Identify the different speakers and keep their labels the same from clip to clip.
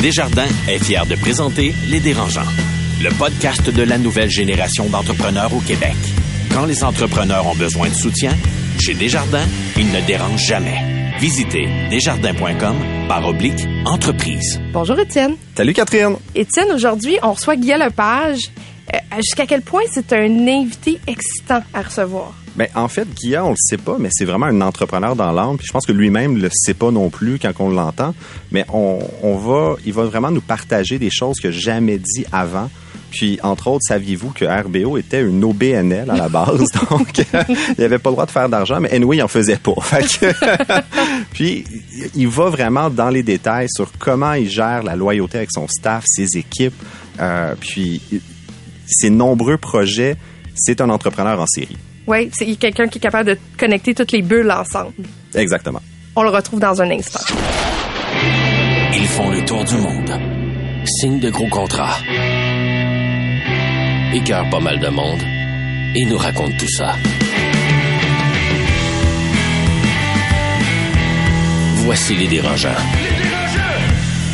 Speaker 1: Desjardins est fier de présenter Les Dérangeants, le podcast de la nouvelle génération d'entrepreneurs au Québec. Quand les entrepreneurs ont besoin de soutien, chez Desjardins, ils ne dérangent jamais. Visitez desjardins.com par oblique entreprise.
Speaker 2: Bonjour Étienne.
Speaker 3: Salut Catherine.
Speaker 2: Étienne, aujourd'hui, on reçoit Guy Lepage. Euh, Jusqu'à quel point c'est un invité excitant à recevoir?
Speaker 3: Ben, en fait, Guilla, on le sait pas, mais c'est vraiment un entrepreneur dans l'âme. Puis je pense que lui-même le sait pas non plus quand on l'entend. Mais on, on va, il va vraiment nous partager des choses que jamais dit avant. Puis, entre autres, saviez-vous que RBO était une OBNL à la base? Donc, il avait pas le droit de faire d'argent, mais anyway, il en faisait pas. Fait que- puis, il va vraiment dans les détails sur comment il gère la loyauté avec son staff, ses équipes, euh, puis ses nombreux projets. C'est un entrepreneur en série.
Speaker 2: Oui, c'est quelqu'un qui est capable de connecter toutes les bulles ensemble.
Speaker 3: Exactement.
Speaker 2: On le retrouve dans un instant.
Speaker 1: Ils font le tour du monde. Signent de gros contrats. Écœurent pas mal de monde. Et nous racontent tout ça. Voici les dérangeants.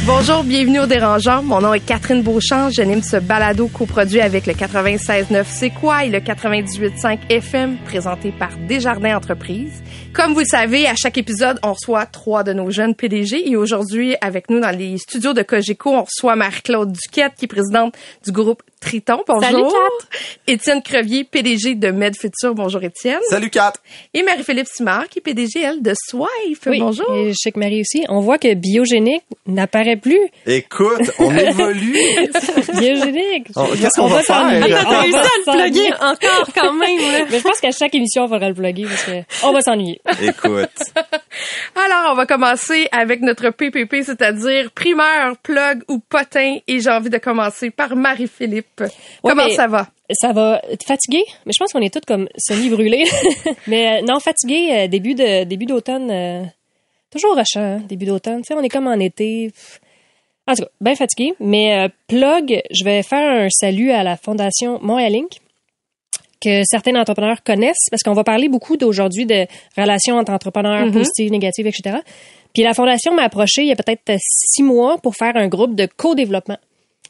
Speaker 2: Bonjour, bienvenue au Dérangeant. Mon nom est Catherine Beauchamp. J'anime ce balado coproduit avec le 96.9 C'est quoi et le 98.5 FM présenté par Desjardins Entreprises. Comme vous le savez, à chaque épisode, on reçoit trois de nos jeunes PDG et aujourd'hui, avec nous dans les studios de Cogeco, on reçoit Marie-Claude Duquette qui est présidente du groupe Triton. Bonjour.
Speaker 4: Salut, Kat.
Speaker 2: Étienne Crevier, PDG de MedFuture. Bonjour Étienne.
Speaker 3: Salut Kat!
Speaker 2: Et Marie-Philippe Simard qui est PDG, elle, de Swife.
Speaker 4: Oui,
Speaker 2: Bonjour.
Speaker 4: Et je sais que Marie aussi. On voit que biogénique n'apparaît plus.
Speaker 3: Écoute, on évolue.
Speaker 4: Biogénique.
Speaker 3: Oh, qu'est-ce qu'on va faire?
Speaker 4: s'ennuyer.
Speaker 3: T'as
Speaker 4: On
Speaker 3: réussi
Speaker 4: va
Speaker 3: à
Speaker 4: le
Speaker 2: plugger
Speaker 4: encore quand même. Mais je pense qu'à chaque émission, on va le plugger parce que on va s'ennuyer.
Speaker 3: Écoute,
Speaker 2: Alors, on va commencer avec notre PPP, c'est-à-dire primeur, plug ou potin. Et j'ai envie de commencer par Marie-Philippe. Comment ça va?
Speaker 4: Ça va fatigué, mais je pense qu'on est tous comme semi-brûlés. mais euh, non, fatigué, euh, début de début d'automne, euh, toujours rushant, hein, début d'automne. Tu sais, on est comme en été. En tout cas, bien fatigué. Mais plug, je vais faire un salut à la Fondation Montréal Inc., que certains entrepreneurs connaissent, parce qu'on va parler beaucoup d'aujourd'hui de relations entre entrepreneurs,
Speaker 2: Mhm.
Speaker 4: positives, négatives, etc. Puis la Fondation m'a approché il y a peut-être six mois pour faire un groupe de co-développement.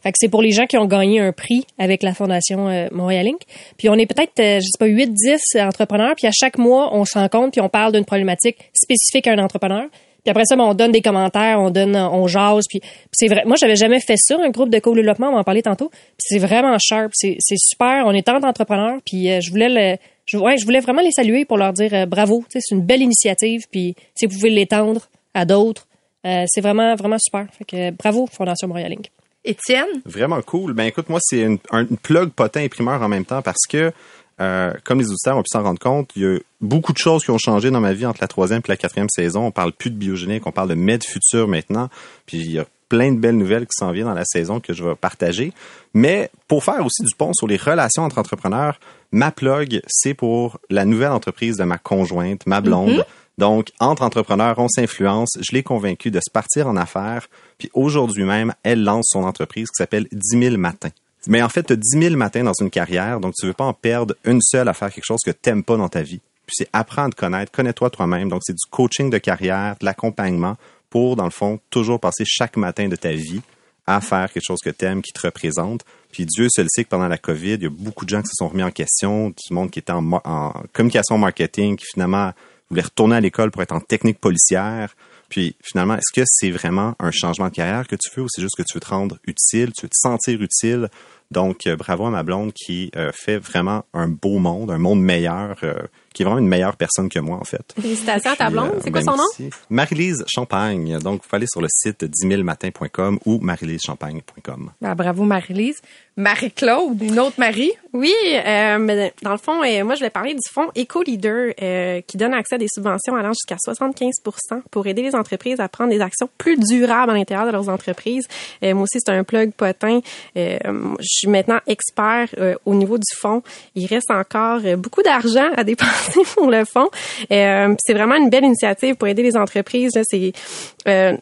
Speaker 4: Fait que c'est pour les gens qui ont gagné un prix avec la Fondation euh, Montréal Inc. Puis on est peut-être, euh, je sais pas, 8, 10 entrepreneurs, puis à chaque mois, on se rencontre, puis on parle d'une problématique spécifique à un entrepreneur. Puis après ça, ben, on donne des commentaires, on donne, on jase. Puis, puis c'est vrai. Moi, j'avais jamais fait ça, un groupe de co-développement. On va en parler tantôt. Puis c'est vraiment sharp. C'est, c'est super. On est tant d'entrepreneurs. Puis euh, je voulais le, je, ouais, je voulais vraiment les saluer pour leur dire euh, bravo. C'est une belle initiative. Puis si vous pouvez l'étendre à d'autres, euh, c'est vraiment, vraiment super. Fait que bravo, Fondation Montréal Inc.
Speaker 2: Étienne?
Speaker 3: vraiment cool. Ben écoute, moi, c'est une, un- une plug potin et primeur en même temps parce que, euh, comme les auditeurs ont pu s'en rendre compte, il y a beaucoup de choses qui ont changé dans ma vie entre la troisième et la quatrième saison. On parle plus de biogénique, on parle de med futur maintenant. Puis il y a plein de belles nouvelles qui s'en viennent dans la saison que je vais partager. Mais pour faire aussi du pont sur les relations entre entrepreneurs, ma plug, c'est pour la nouvelle entreprise de ma conjointe, ma blonde. Donc, entre entrepreneurs, on s'influence. Je l'ai convaincue de se partir en affaires. Puis aujourd'hui même, elle lance son entreprise qui s'appelle 10 000 matins. Mais en fait, tu as 10 000 matins dans une carrière, donc tu veux pas en perdre une seule à faire quelque chose que t'aimes pas dans ta vie. Puis c'est apprendre à te connaître, connais-toi toi-même. Donc c'est du coaching de carrière, de l'accompagnement pour, dans le fond, toujours passer chaque matin de ta vie à faire quelque chose que t'aimes, qui te représente. Puis Dieu seul sait que pendant la COVID, il y a beaucoup de gens qui se sont remis en question, du monde qui était en, en communication marketing, qui finalement voulait retourner à l'école pour être en technique policière. Puis finalement, est-ce que c'est vraiment un changement de carrière que tu veux ou c'est juste que tu veux te rendre utile, tu veux te sentir utile? Donc, euh, bravo à ma blonde qui euh, fait vraiment un beau monde, un monde meilleur, euh, qui est vraiment une meilleure personne que moi, en fait.
Speaker 5: Félicitations à ta blonde. C'est quoi
Speaker 3: ben,
Speaker 5: son nom?
Speaker 3: merci. Marie-Lise Champagne. Donc, vous pouvez aller sur le site 10 000matins.com ou marie-lise-champagne.com.
Speaker 2: Ben, bravo Marie-Lise. Marie-Claude, une autre Marie?
Speaker 5: Oui, euh, mais dans le fond, euh, moi, je vais parler du fonds EcoLeader euh, qui donne accès à des subventions allant jusqu'à 75% pour aider les entreprises à prendre des actions plus durables à l'intérieur de leurs entreprises. Euh, moi aussi, c'est un plug potin. Euh, je suis maintenant expert euh, au niveau du fonds. Il reste encore beaucoup d'argent à dépenser pour le fonds. C'est vraiment une belle initiative pour aider les entreprises. Là, c'est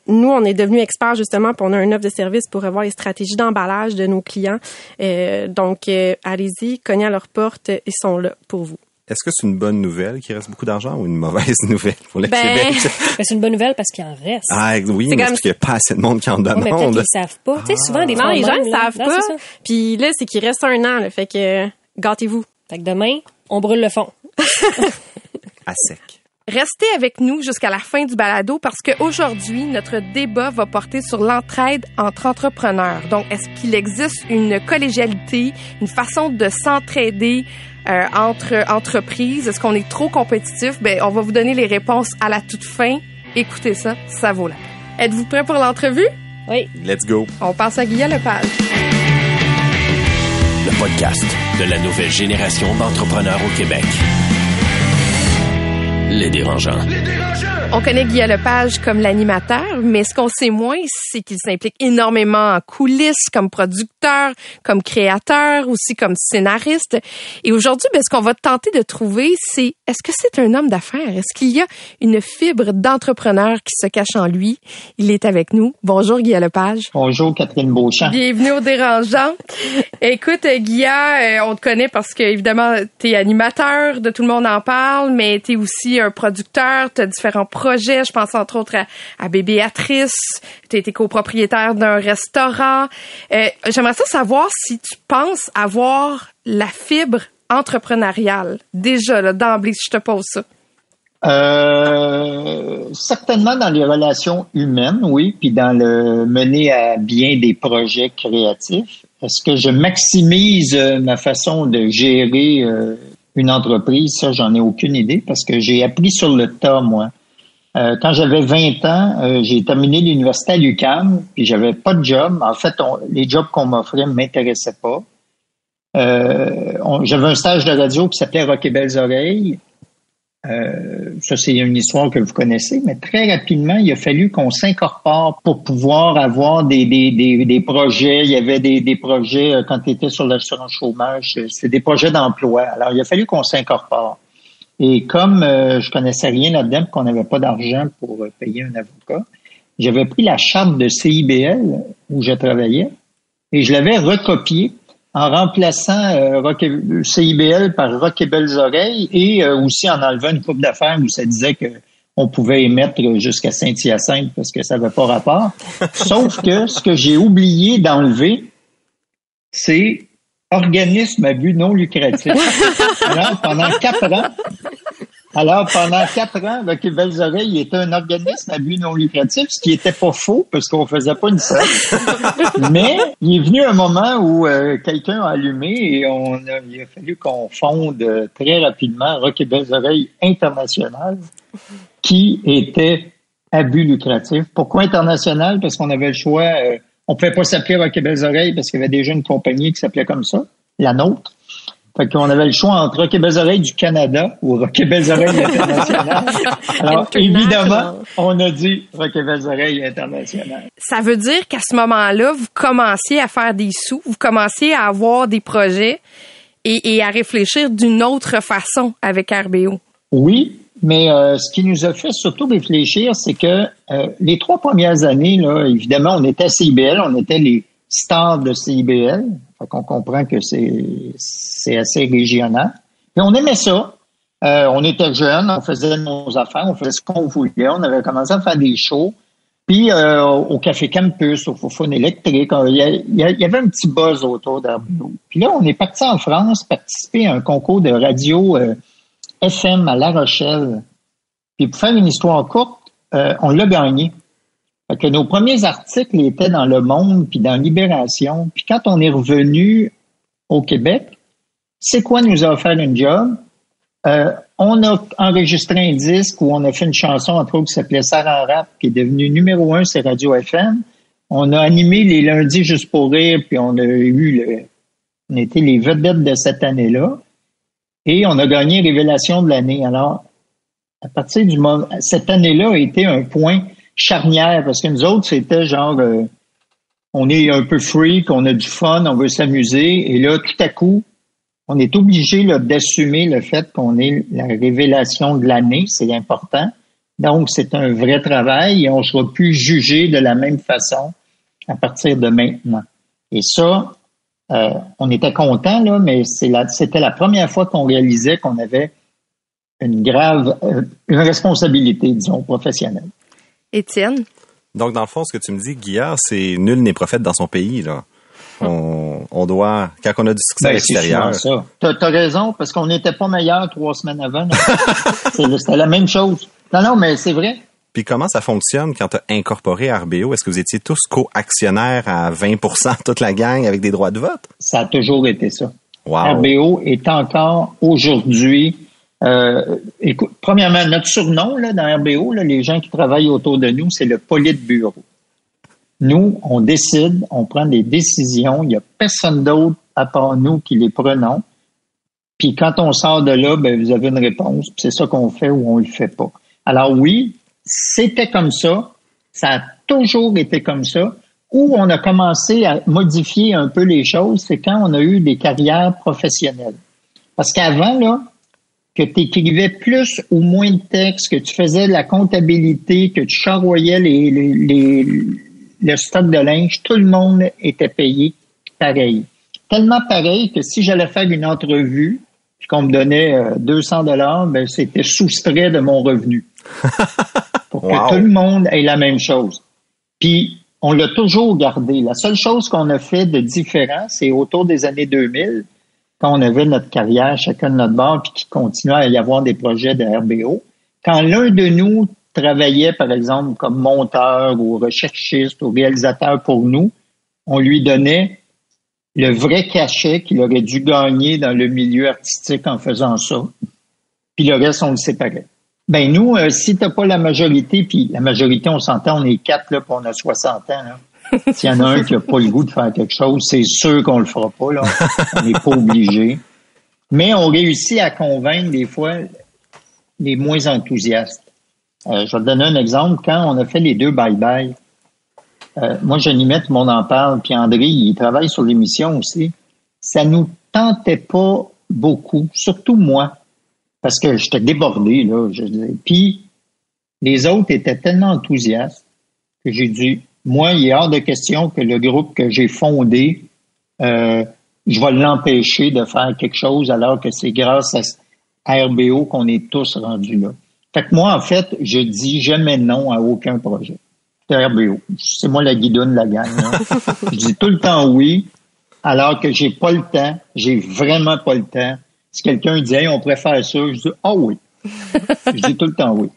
Speaker 5: nous, on est devenus experts justement, puis on a un offre de service pour revoir les stratégies d'emballage de nos clients. Euh, donc, euh, allez-y, cognez à leur porte, ils sont là pour vous.
Speaker 3: est-ce que c'est une bonne nouvelle qu'il reste beaucoup d'argent ou une mauvaise nouvelle pour le
Speaker 5: Ben,
Speaker 3: Québec?
Speaker 4: Ben, c'est une bonne nouvelle parce qu'il en reste.
Speaker 3: Ah, oui,
Speaker 5: C'est
Speaker 3: mais
Speaker 5: comme-
Speaker 3: parce qu'il n'y a pas assez de monde qui en
Speaker 4: Ouais, mais peut-être
Speaker 3: demande.
Speaker 4: qu'ils savent pas. Tu sais, souvent, des
Speaker 5: Non,
Speaker 4: fois,
Speaker 5: les gens ne savent
Speaker 4: Non,
Speaker 5: pas.
Speaker 4: c'est ça.
Speaker 5: Puis là, c'est qu'il reste un an. Là, fait que gâtez-vous.
Speaker 4: Fait que demain, on brûle le fond.
Speaker 3: À sec.
Speaker 2: Restez avec nous jusqu'à la fin du balado parce qu'aujourd'hui, notre débat va porter sur l'entraide entre entrepreneurs. Donc, est-ce qu'il existe une collégialité, une façon de s'entraider euh, entre entreprises? Est-ce qu'on est trop compétitif? Ben, on va vous donner les réponses à la toute fin. Écoutez ça, ça vaut la peine. Êtes-vous prêts pour l'entrevue?
Speaker 4: Oui.
Speaker 3: Let's go.
Speaker 2: On passe à Guillaume Lepage.
Speaker 1: Le podcast de la nouvelle génération d'entrepreneurs au Québec.
Speaker 2: On connaît Guy Lepage comme l'animateur, mais ce qu'on sait moins, c'est qu'il s'implique énormément en coulisses, comme producteur, comme créateur, aussi comme scénariste. Et aujourd'hui, ben, ce qu'on va tenter de trouver, c'est est-ce que c'est un homme d'affaires? Est-ce qu'il y a une fibre d'entrepreneur qui se cache en lui? Il est avec nous. Bonjour Guy Lepage.
Speaker 6: Bonjour Catherine Beauchamp.
Speaker 2: Bienvenue au dérangeant. Écoute, euh, Guilla, euh, on te connaît parce que évidemment, t'es animateur, de tout le monde en parle, mais t'es aussi un producteur, t'as différents projets. Je pense entre autres à, à Bébéatrice. T'as été copropriétaire d'un restaurant. Euh, J'aimerais ça savoir si tu penses avoir la fibre entrepreneuriale. Déjà, là, d'emblée, si je te pose ça.
Speaker 6: Euh, certainement dans les relations humaines, oui, puis dans le mener à bien des projets créatifs. Est-ce que je maximise euh, ma façon de gérer euh, une entreprise? Ça, j'en ai aucune idée parce que j'ai appris sur le tas, moi. Quand j'avais 20 ans, j'ai terminé l'université à l'UQAM, puis j'avais pas de job. En fait, les jobs qu'on m'offrait ne m'intéressaient pas. Euh, j'avais un stage de radio qui s'appelait Rock et Belles Oreilles. Euh, ça, c'est une histoire que vous connaissez, mais très rapidement, il a fallu qu'on s'incorpore pour pouvoir avoir des, des, des, des projets. Il y avait des, des projets euh, quand tu étais sur l'assurance chômage, c'était des projets d'emploi. Alors, il a fallu qu'on s'incorpore. Et comme je connaissais rien là-dedans, qu'on n'avait pas d'argent pour payer un avocat, j'avais pris la charte de CIBL où je travaillais et je l'avais recopiée en remplaçant euh, Rock et- CIBL par Rock et Belles Oreilles et euh, aussi en enlevant une coupe d'affaires où ça disait que on pouvait émettre jusqu'à Saint-Hyacinthe parce que ça n'avait pas rapport. Sauf que ce que j'ai oublié d'enlever, c'est organisme à but non lucratif. Alors, pendant quatre ans, alors, pendant quatre ans, et Belles Oreilles était un organisme à but non lucratif, ce qui était pas faux parce qu'on faisait pas une scène. Mais il est venu un moment où euh, quelqu'un a allumé et on a, il a fallu qu'on fonde euh, très rapidement Rock et Belles Oreilles International, qui était à but lucratif. Pourquoi international? Parce qu'on avait le choix. euh, on pouvait pas s'appeler Rock et Belles Oreilles parce qu'il y avait déjà une compagnie qui s'appelait comme ça, la nôtre. Fait qu'on avait le choix entre Rock et Belles Oreilles du Canada ou Rock et Belles Oreilles International. Alors, évidemment, on a dit Rock et Belles Oreilles International.
Speaker 2: Ça veut dire qu'à ce moment-là, vous commenciez à faire des sous, vous commenciez à avoir des projets et, et à réfléchir d'une autre façon avec RBO.
Speaker 6: Oui, mais euh, ce qui nous a fait surtout réfléchir, c'est que euh, les trois premières années, là, évidemment, on était à CIBL, on était les stars de CIBL. Fait qu'on comprend que c'est assez régional. Et on aimait ça. Euh, on était jeunes, on faisait nos affaires, on faisait ce qu'on voulait. On avait commencé à faire des shows. Puis euh, au Café Campus, au Fofone électrique, il y, avait un petit buzz autour d'Arbido. Puis là, on est parti en France participer à un concours de radio euh, FM à La Rochelle. Puis pour faire une histoire courte, euh, on l'a gagné. Fait que nos premiers articles étaient dans Le Monde puis dans Libération. Puis quand on est revenu au Québec, c'est quoi nous a offert une job? Euh, on a enregistré un disque où on a fait une chanson, entre autres, qui s'appelait Sarah Rap, qui est devenue numéro un sur Radio FM. On a animé les lundis juste pour rire, puis on a eu le, on était les vedettes de cette année-là. Et on a gagné Révélation de l'année. Alors, à partir du moment, cette année-là a été un point charnière parce que nous autres, c'était genre, euh, on est un peu freak, on a du fun, on veut s'amuser. Et là, tout à coup, on est obligé d'assumer le fait qu'on est la révélation de l'année, c'est important. Donc, c'est un vrai travail et on sera plus jugé de la même façon à partir de maintenant. Et ça, euh, on était content là, mais c'était la première fois qu'on réalisait qu'on avait une grave, euh, une responsabilité, disons, professionnelle.
Speaker 2: Étienne?
Speaker 3: Donc, dans le fond, ce que tu me dis, Guillard, c'est nul n'est prophète dans son pays, là. On, on doit, quand on a du succès à
Speaker 6: Ben,
Speaker 3: l'extérieur.
Speaker 6: ça. T'as as raison, parce qu'on n'était pas meilleur trois semaines avant. C'était la même chose. Non, non, mais c'est vrai.
Speaker 3: Puis comment ça fonctionne quand tu as incorporé RBO? Est-ce que vous étiez tous co-actionnaires à 20% toute la gang avec des droits de vote?
Speaker 6: Ça a toujours été ça.
Speaker 3: Wow.
Speaker 6: RBO est encore aujourd'hui. Euh, écoute, premièrement, notre surnom là, dans RBO, les gens qui travaillent autour de nous, c'est le politburo. Nous, on décide, on prend des décisions. Il n'y a personne d'autre à part nous qui les prenons. Puis quand on sort de là, ben, vous avez une réponse. C'est ça qu'on fait ou on le fait pas. Alors oui, c'était comme ça. Ça a toujours été comme ça. Où on a commencé à modifier un peu les choses, c'est quand on a eu des carrières professionnelles. Parce qu'avant, là, que tu écrivais plus ou moins de textes, que tu faisais de la comptabilité, que tu charroyais les, les, les- le stock de linge, tout le monde était payé pareil. Tellement pareil que si j'allais faire une entrevue, puis qu'on me donnait euh, 200 dollars, ben c'était soustrait de mon revenu. Pour
Speaker 3: Wow.
Speaker 6: que tout le monde ait la même chose. Puis on l'a toujours gardé. La seule chose qu'on a fait de différent, c'est autour des années 2000, quand on avait notre carrière chacun de notre bord, puis qu'il continuait à y avoir des projets de RBO. Quand l'un de nous travaillait, par exemple, comme monteur ou recherchiste ou réalisateur pour nous, on lui donnait le vrai cachet qu'il aurait dû gagner dans le milieu artistique en faisant ça. Puis le reste, on le séparait. Ben nous, euh, si t'as pas la majorité, puis la majorité, on s'entend, on est quatre, là, puis on a 60 ans. S'il y en a un qui a pas le goût de faire quelque chose, c'est sûr qu'on le fera pas, là. On n'est pas obligé. Mais on réussit à convaincre, des fois, les moins enthousiastes. Euh, je vais te donner un exemple. Quand on a fait les deux bye-bye, euh, moi, le monde en parle, puis André, il travaille sur l'émission aussi. Ça nous tentait pas beaucoup, surtout moi, parce que j'étais débordé, là. Je, puis, les autres étaient tellement enthousiastes que j'ai dit, moi, il est hors de question que le groupe que j'ai fondé, euh, je vais l'empêcher de faire quelque chose alors que c'est grâce à, RBO qu'on est tous rendus là. Fait que moi, en fait, je dis jamais non à aucun projet. C'est RBO. C'est moi la guidoune de la gang. là. je dis tout le temps oui, alors que j'ai pas le temps. J'ai vraiment pas le temps. Si quelqu'un dit, hey, on préfère ça, je dis, ah oui. je dis tout le temps oui.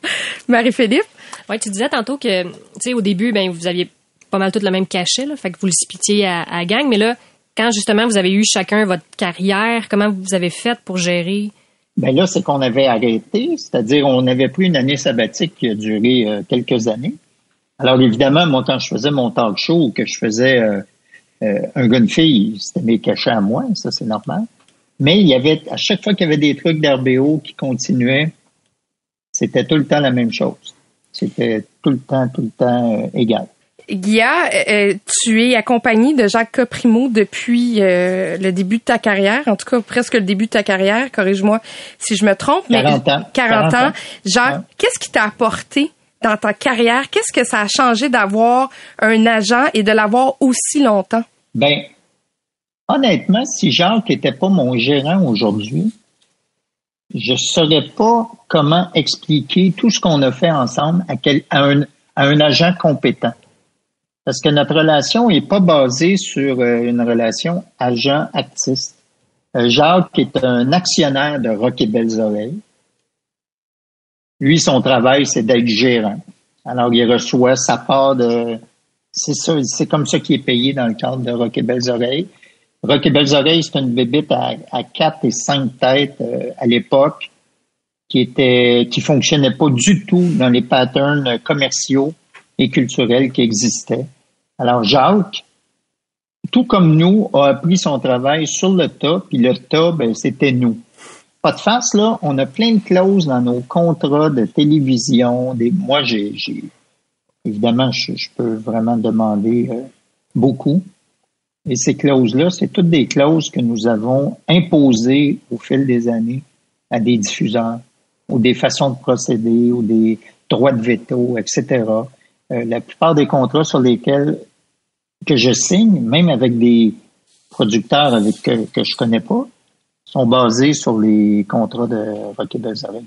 Speaker 2: Marie-Philippe?
Speaker 4: Ouais, tu disais tantôt que, tu sais, au début, ben, vous aviez pas mal tout le même cachet, là, fait que vous le splittiez à, à gang, mais là, quand justement vous avez eu chacun votre carrière, comment vous avez fait pour gérer?
Speaker 6: Ben là, c'est qu'on avait arrêté, c'est-à-dire on avait pris une année sabbatique qui a duré euh, quelques années. Alors évidemment, moi, quand je faisais mon talk show que je faisais euh, euh, un gars, fille, c'était mes cachets à moi, ça c'est normal. Mais il y avait, à chaque fois qu'il y avait des trucs d'RBO qui continuaient, c'était tout le temps la même chose. C'était tout le temps, tout le temps euh, égal.
Speaker 2: Guilla, euh, euh, tu es accompagné de Jacques Coprimo depuis le début de ta carrière, en tout cas presque le début de ta carrière, corrige-moi si je me trompe. mais
Speaker 6: 40 ans.
Speaker 2: 40 ans.
Speaker 6: 40 ans.
Speaker 2: Jacques,
Speaker 6: Ouais.
Speaker 2: qu'est-ce qui t'a apporté dans ta carrière? Qu'est-ce que ça a changé d'avoir un agent et de l'avoir aussi longtemps?
Speaker 6: Ben, honnêtement, si Jacques n'était pas mon gérant aujourd'hui, je ne saurais pas comment expliquer tout ce qu'on a fait ensemble à, un, agent compétent. Parce que notre relation n'est pas basée sur euh, une relation agent-actiste. Euh, Jacques est un actionnaire de Rock et Belles Oreilles. Lui, son travail, c'est d'être gérant. Alors, il reçoit sa part de... C'est ça, c'est comme ça qu'il est payé dans le cadre de Rock et Belles Oreilles. Rock et Belles Oreilles, c'est une bébite à, à quatre et cinq têtes euh, à l'époque qui était qui fonctionnait pas du tout dans les patterns commerciaux et culturels qui existaient. Alors Jacques, tout comme nous, a appris son travail sur le tas, puis le tas, ben, c'était nous. Pas de face, là, on a plein de clauses dans nos contrats de télévision. Des, moi, j'ai, évidemment, je, je peux vraiment demander euh, beaucoup. Et ces clauses-là, c'est toutes des clauses que nous avons imposées au fil des années à des diffuseurs, ou des façons de procéder, ou des droits de veto, etc. Euh, la plupart des contrats sur lesquels que je signe, même avec des producteurs avec que, que je connais pas, sont basés sur les contrats de Rocky Oreilles.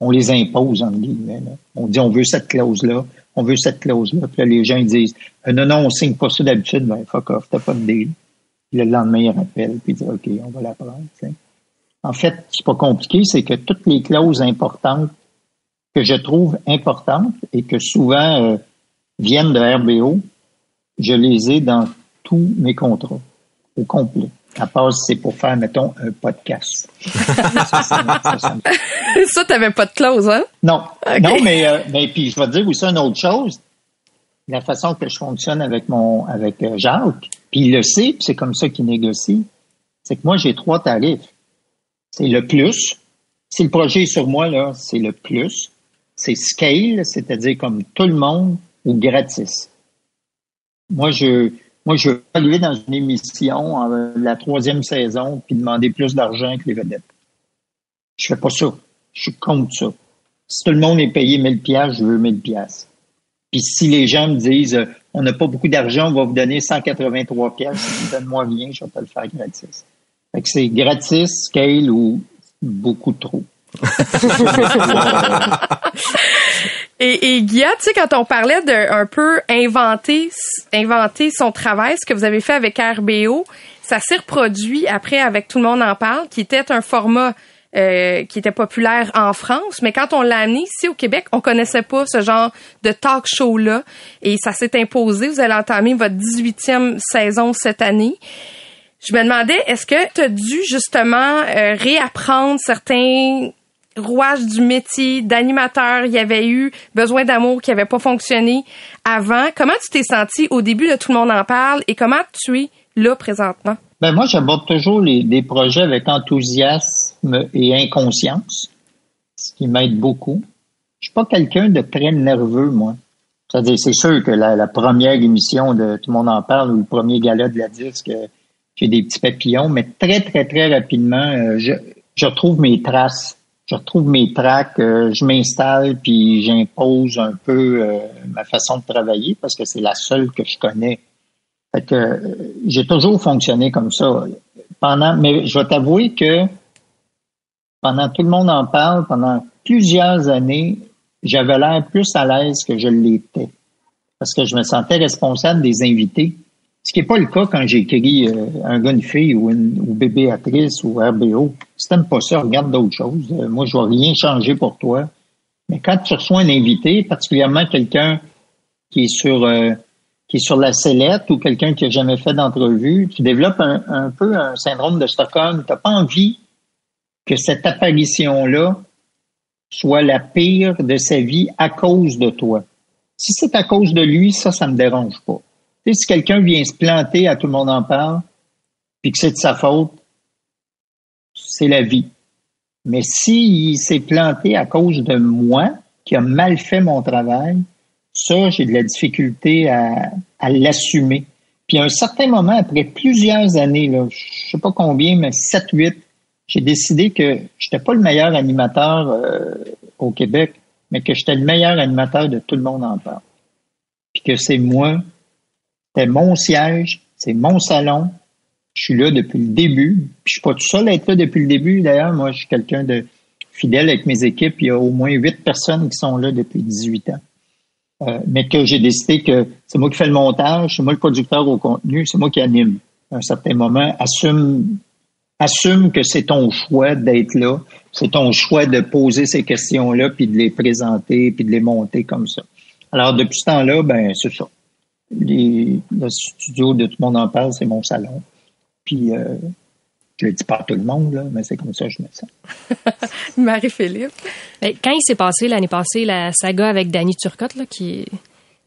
Speaker 6: on les impose, en guillemets. On dit, on veut cette clause-là, on veut cette clause-là. Puis là, les gens ils disent, non, non, on signe pas ça d'habitude, ben fuck off, t'as pas de deal. Puis le lendemain, ils rappellent, puis ils disent, OK, on va la prendre. En fait, c'est pas compliqué, c'est que toutes les clauses importantes que je trouve importantes et que souvent euh, viennent de RBO, je les ai dans tous mes contrats, au complet. À part c'est pour faire, mettons, un podcast.
Speaker 2: ça, t'avais pas de clause, hein?
Speaker 6: Non. Non, mais, euh, mais puis je vais te dire aussi une autre chose. La façon que je fonctionne avec mon avec euh, Jacques, puis il le sait, puis c'est comme ça qu'il négocie, c'est que moi, j'ai trois tarifs. C'est le plus. Si le projet est sur moi, là, c'est le plus. C'est scale, c'est-à-dire comme tout le monde, ou gratis. Moi, je moi, je veux arriver dans une émission, la troisième saison, puis demander plus d'argent que les vedettes. Je fais pas ça. Je suis contre ça. Si tout le monde est payé 1000 pièces, je veux 1000 pièces. Puis si les gens me disent, euh, on n'a pas beaucoup d'argent, on va vous donner 183 pièces, donne-moi rien, je vais te le faire gratis. C'est gratis, scale ou beaucoup trop.
Speaker 2: Et, et Guilla, tu sais, quand on parlait de un peu inventer, inventer son travail, ce que vous avez fait avec RBO, ça s'est reproduit après avec Tout le monde en parle, qui était un format euh, qui était populaire en France, mais quand on l'a amené ici au Québec, on connaissait pas ce genre de talk show là, et ça s'est imposé. Vous allez entamer votre 18e saison cette année. Je me demandais, est-ce que tu as dû justement euh, réapprendre certains rouage du métier d'animateur, il y avait eu besoin d'amour qui avait pas fonctionné avant. Comment tu t'es senti au début de Tout le monde en parle et comment tu es là présentement?
Speaker 6: Ben moi, j'aborde toujours les, projets avec enthousiasme et inconscience, ce qui m'aide beaucoup. Je suis pas quelqu'un de très nerveux, moi. C'est-à-dire, c'est sûr que la, première émission de Tout le monde en parle ou le premier gala de la disque, j'ai des petits papillons, mais très, très, très rapidement, euh, je, je retrouve mes traces je retrouve mes tracks, euh, je m'installe puis j'impose un peu euh, ma façon de travailler parce que c'est la seule que je connais. Fait que j'ai toujours fonctionné comme ça. Pendant, mais je vais t'avouer que pendant tout le monde en parle, pendant plusieurs années, j'avais l'air plus à l'aise que je l'étais parce que je me sentais responsable des invités. Ce qui n'est pas le cas quand j'écris euh, un gars, une fille ou, une, ou bébé actrice ou RBO. Si t'aimes pas ça, regarde d'autres choses. Euh, moi, je vais rien changer pour toi. Mais quand tu reçois un invité, particulièrement quelqu'un qui est sur euh, qui est sur la sellette ou quelqu'un qui a jamais fait d'entrevue, tu développes un, un, peu un syndrome de Stockholm. Tu n'as pas envie que cette apparition-là soit la pire de sa vie à cause de toi. Si c'est à cause de lui, ça, ça me dérange pas si quelqu'un vient se planter, à tout le monde en parle, puis que c'est de sa faute, c'est la vie. Mais s'il s'est planté à cause de moi, qui a mal fait mon travail, ça, j'ai de la difficulté à, l'assumer. Puis à un certain moment, après plusieurs années, là, je sais pas combien, mais 7, 8, j'ai décidé que j'étais pas le meilleur animateur euh, au Québec, mais que j'étais le meilleur animateur de tout le monde en parle. Puis que c'est moi c'est mon siège, c'est mon salon. Je suis là depuis le début. Puis je suis pas tout seul à être là depuis le début. D'ailleurs, moi, je suis quelqu'un de fidèle avec mes équipes. Il y a au moins huit personnes qui sont là depuis 18 ans. Euh, mais que j'ai décidé que c'est moi qui fais le montage, c'est moi le producteur au contenu, c'est moi qui anime. À un certain moment, assume, assume que c'est ton choix d'être là, c'est ton choix de poser ces questions-là, puis de les présenter, puis de les monter comme ça. Alors depuis ce temps-là, ben c'est ça les, le studio de Tout le monde en parle, c'est mon salon. Puis, euh, je le dis pas à tout le monde, là, mais c'est comme ça que je me sens.
Speaker 2: Marie-Philippe.
Speaker 4: Ben, quand il s'est passé l'année passée la saga avec Danny Turcotte, là, qui,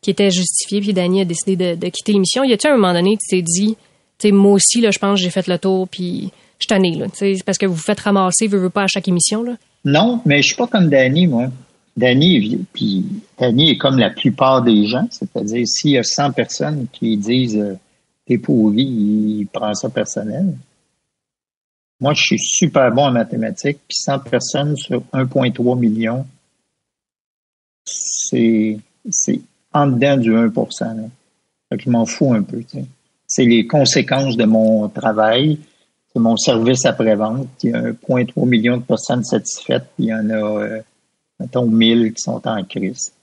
Speaker 4: qui était justifiée, puis Danny a décidé de, de quitter l'émission, y a-tu un moment donné, tu t'es dit, tu moi aussi, là, je pense que j'ai fait le tour, puis je t'en ai, là, parce que vous vous faites ramasser, vous veux pas à chaque émission, là?
Speaker 6: Non, mais je suis pas comme Danny, moi. Danny, puis Danny est comme la plupart des gens, c'est-à-dire s'il y a 100 personnes qui disent euh, t'es pourri, il prend ça personnel. Moi, je suis super bon en mathématiques, puis 100 personnes sur 1,3 million, c'est en dedans du 1 là. Fait je m'en fous un peu. C'est les conséquences de mon travail, c'est mon service après-vente. Il y a 1,3 million de personnes satisfaites, puis il y en a euh, mettons 1000 qui sont en crise.